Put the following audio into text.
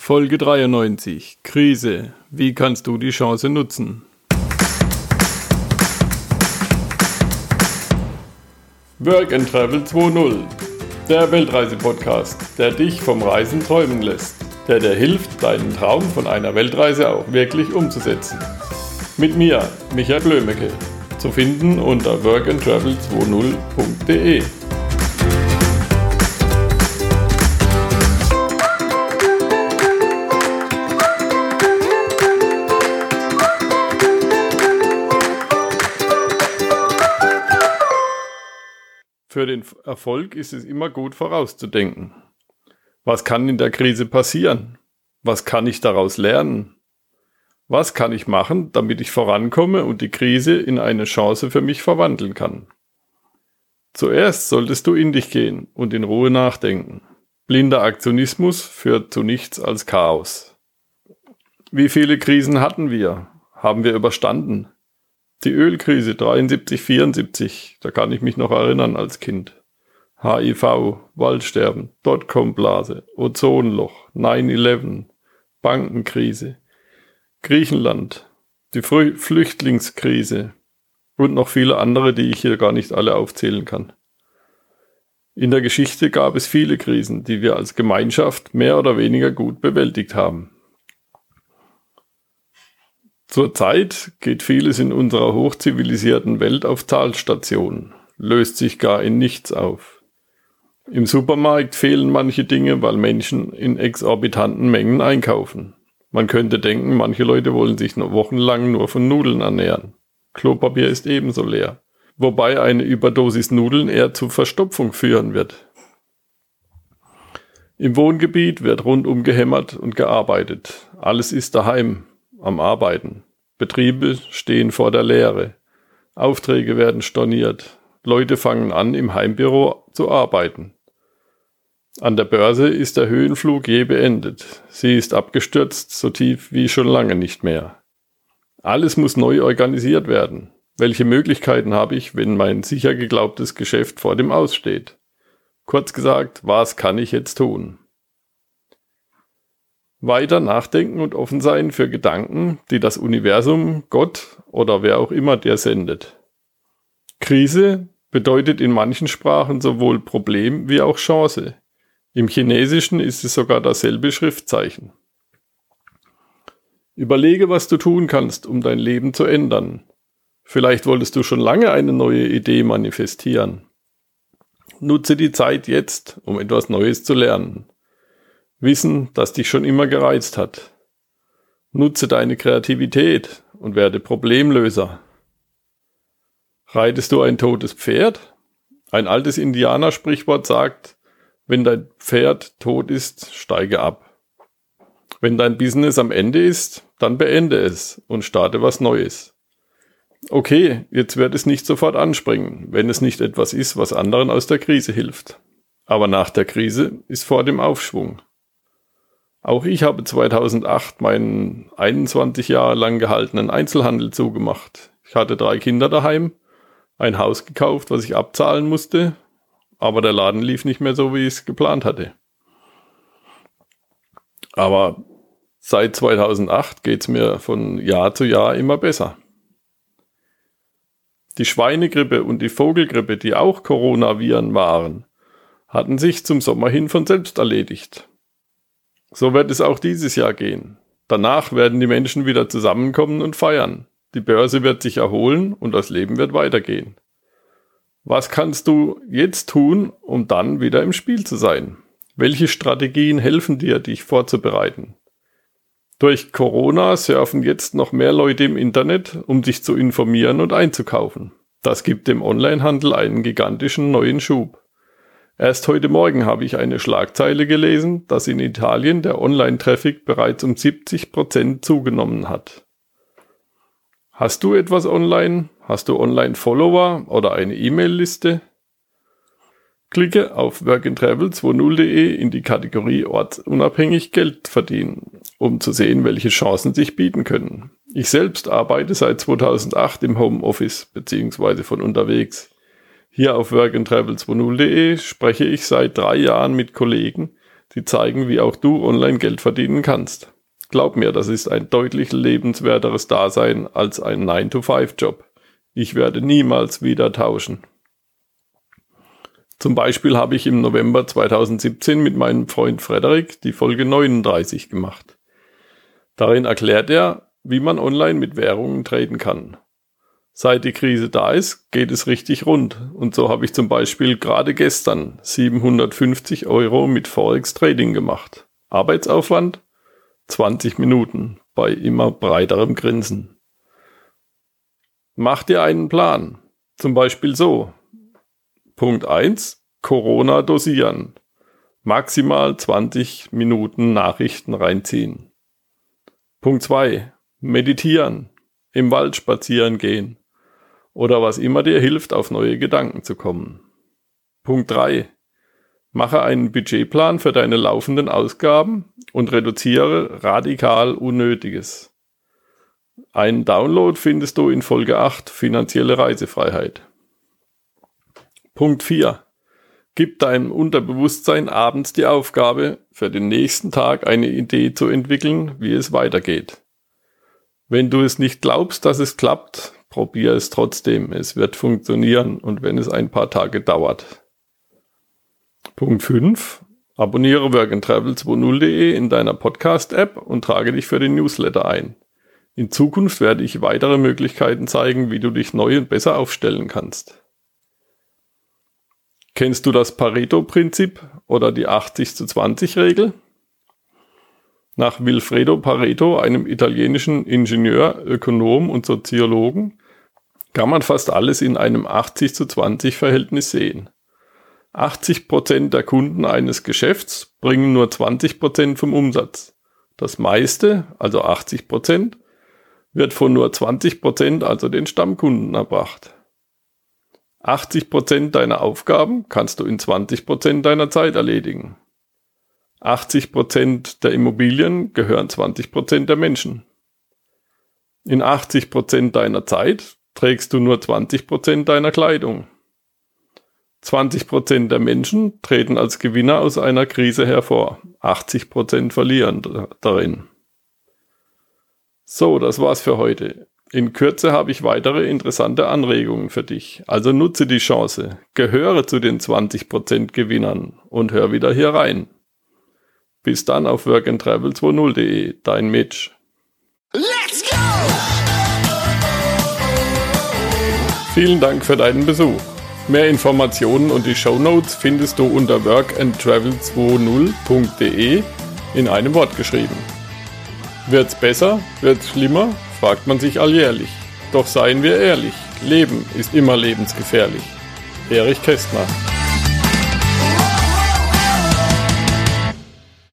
Folge 93. Krise. Wie kannst du die Chance nutzen? Work and Travel 2.0. Der Weltreise-Podcast, der dich vom Reisen träumen lässt. Der dir hilft, deinen Traum von einer Weltreise auch wirklich umzusetzen. Mit mir, Michael Blömecke. Zu finden unter workandtravel20.de. Für den Erfolg ist es immer gut vorauszudenken. Was kann in der Krise passieren? Was kann ich daraus lernen? Was kann ich machen, damit ich vorankomme und die Krise in eine Chance für mich verwandeln kann? Zuerst solltest du in dich gehen und in Ruhe nachdenken. Blinder Aktionismus führt zu nichts als Chaos. Wie viele Krisen hatten wir? Haben wir überstanden? Die Ölkrise 73, 74, da kann ich mich noch erinnern als Kind. HIV, Waldsterben, Dotcom-Blase, Ozonloch, 9-11, Bankenkrise, Griechenland, die Flüchtlingskrise und noch viele andere, die ich hier gar nicht alle aufzählen kann. In der Geschichte gab es viele Krisen, die wir als Gemeinschaft mehr oder weniger gut bewältigt haben. Zurzeit geht vieles in unserer hochzivilisierten Welt auf Talstationen, löst sich gar in nichts auf. Im Supermarkt fehlen manche Dinge, weil Menschen in exorbitanten Mengen einkaufen. Man könnte denken, manche Leute wollen sich noch wochenlang nur von Nudeln ernähren. Klopapier ist ebenso leer. Wobei eine Überdosis Nudeln eher zu Verstopfung führen wird. Im Wohngebiet wird rundum gehämmert und gearbeitet. Alles ist daheim, am Arbeiten. Betriebe stehen vor der Leere. Aufträge werden storniert. Leute fangen an, im Heimbüro zu arbeiten. An der Börse ist der Höhenflug je beendet. Sie ist abgestürzt, so tief wie schon lange nicht mehr. Alles muss neu organisiert werden. Welche Möglichkeiten habe ich, wenn mein sicher geglaubtes Geschäft vor dem Aussteht? Kurz gesagt, was kann ich jetzt tun? Weiter nachdenken und offen sein für Gedanken, die das Universum, Gott oder wer auch immer dir sendet. Krise bedeutet in manchen Sprachen sowohl Problem wie auch Chance. Im Chinesischen ist es sogar dasselbe Schriftzeichen. Überlege, was du tun kannst, um dein Leben zu ändern. Vielleicht wolltest du schon lange eine neue Idee manifestieren. Nutze die Zeit jetzt, um etwas Neues zu lernen. Wissen, das dich schon immer gereizt hat. Nutze deine Kreativität und werde Problemlöser. Reitest du ein totes Pferd? Ein altes Indianersprichwort sagt, wenn dein Pferd tot ist, steige ab. Wenn dein Business am Ende ist, dann beende es und starte was Neues. Okay, jetzt wird es nicht sofort anspringen, wenn es nicht etwas ist, was anderen aus der Krise hilft. Aber nach der Krise ist vor dem Aufschwung. Auch ich habe 2008 meinen 21 Jahre lang gehaltenen Einzelhandel zugemacht. Ich hatte drei Kinder daheim, ein Haus gekauft, was ich abzahlen musste, aber der Laden lief nicht mehr so, wie ich es geplant hatte. Aber seit 2008 geht es mir von Jahr zu Jahr immer besser. Die Schweinegrippe und die Vogelgrippe, die auch Coronaviren waren, hatten sich zum Sommer hin von selbst erledigt. So wird es auch dieses Jahr gehen. Danach werden die Menschen wieder zusammenkommen und feiern. Die Börse wird sich erholen und das Leben wird weitergehen. Was kannst du jetzt tun, um dann wieder im Spiel zu sein? Welche Strategien helfen dir, dich vorzubereiten? Durch Corona surfen jetzt noch mehr Leute im Internet, um sich zu informieren und einzukaufen. Das gibt dem Onlinehandel einen gigantischen neuen Schub. Erst heute Morgen habe ich eine Schlagzeile gelesen, dass in Italien der Online-Traffic bereits um 70 Prozent zugenommen hat. Hast du etwas online? Hast du Online-Follower oder eine E-Mail-Liste? Klicke auf workandtravel20.de in die Kategorie ortsunabhängig Geld verdienen, um zu sehen, welche Chancen sich bieten können. Ich selbst arbeite seit 2008 im Homeoffice bzw. von unterwegs. Hier auf workandtravel20.de spreche ich seit drei Jahren mit Kollegen, die zeigen, wie auch du online Geld verdienen kannst. Glaub mir, das ist ein deutlich lebenswerteres Dasein als ein 9-to-5-Job. Ich werde niemals wieder tauschen. Zum Beispiel habe ich im November 2017 mit meinem Freund Frederik die Folge 39 gemacht. Darin erklärt er, wie man online mit Währungen traden kann. Seit die Krise da ist, geht es richtig rund. Und so habe ich zum Beispiel gerade gestern 750 Euro mit Forex Trading gemacht. Arbeitsaufwand 20 Minuten bei immer breiterem Grinsen. Mach dir einen Plan. Zum Beispiel so. Punkt 1. Corona dosieren. Maximal 20 Minuten Nachrichten reinziehen. Punkt 2. Meditieren. Im Wald spazieren gehen. Oder was immer dir hilft, auf neue Gedanken zu kommen. Punkt 3. Mache einen Budgetplan für deine laufenden Ausgaben und reduziere radikal Unnötiges. Einen Download findest du in Folge 8 Finanzielle Reisefreiheit. Punkt 4. Gib deinem Unterbewusstsein abends die Aufgabe, für den nächsten Tag eine Idee zu entwickeln, wie es weitergeht. Wenn du es nicht glaubst, dass es klappt, probier es trotzdem. Es wird funktionieren und wenn es ein paar Tage dauert. Punkt 5. Abonniere workandtravel20.de in deiner Podcast-App und trage dich für den Newsletter ein. In Zukunft werde ich weitere Möglichkeiten zeigen, wie du dich neu und besser aufstellen kannst. Kennst du das Pareto-Prinzip oder die 80 zu 20 Regel? Nach Wilfredo Pareto, einem italienischen Ingenieur, Ökonom und Soziologen, kann man fast alles in einem 80 zu 20 Verhältnis sehen. 80 Prozent der Kunden eines Geschäfts bringen nur 20 Prozent vom Umsatz. Das meiste, also 80%, Prozent, wird von nur 20%, Prozent, also den Stammkunden, erbracht. 80 Prozent deiner Aufgaben kannst du in 20 Prozent deiner Zeit erledigen. 80 Prozent der Immobilien gehören 20 Prozent der Menschen. In 80 Prozent deiner Zeit trägst du nur 20 Prozent deiner Kleidung. 20 Prozent der Menschen treten als Gewinner aus einer Krise hervor. 80 Prozent verlieren darin. So, das war's für heute. In Kürze habe ich weitere interessante Anregungen für dich. Also nutze die Chance, gehöre zu den 20% Gewinnern und hör wieder hier rein. Bis dann auf workandtravel20.de, dein Mitch. Let's go! Vielen Dank für deinen Besuch. Mehr Informationen und die Show Notes findest du unter workandtravel20.de in einem Wort geschrieben. Wird's besser? Wird's schlimmer? fragt man sich alljährlich. Doch seien wir ehrlich, Leben ist immer lebensgefährlich. Erich Kästner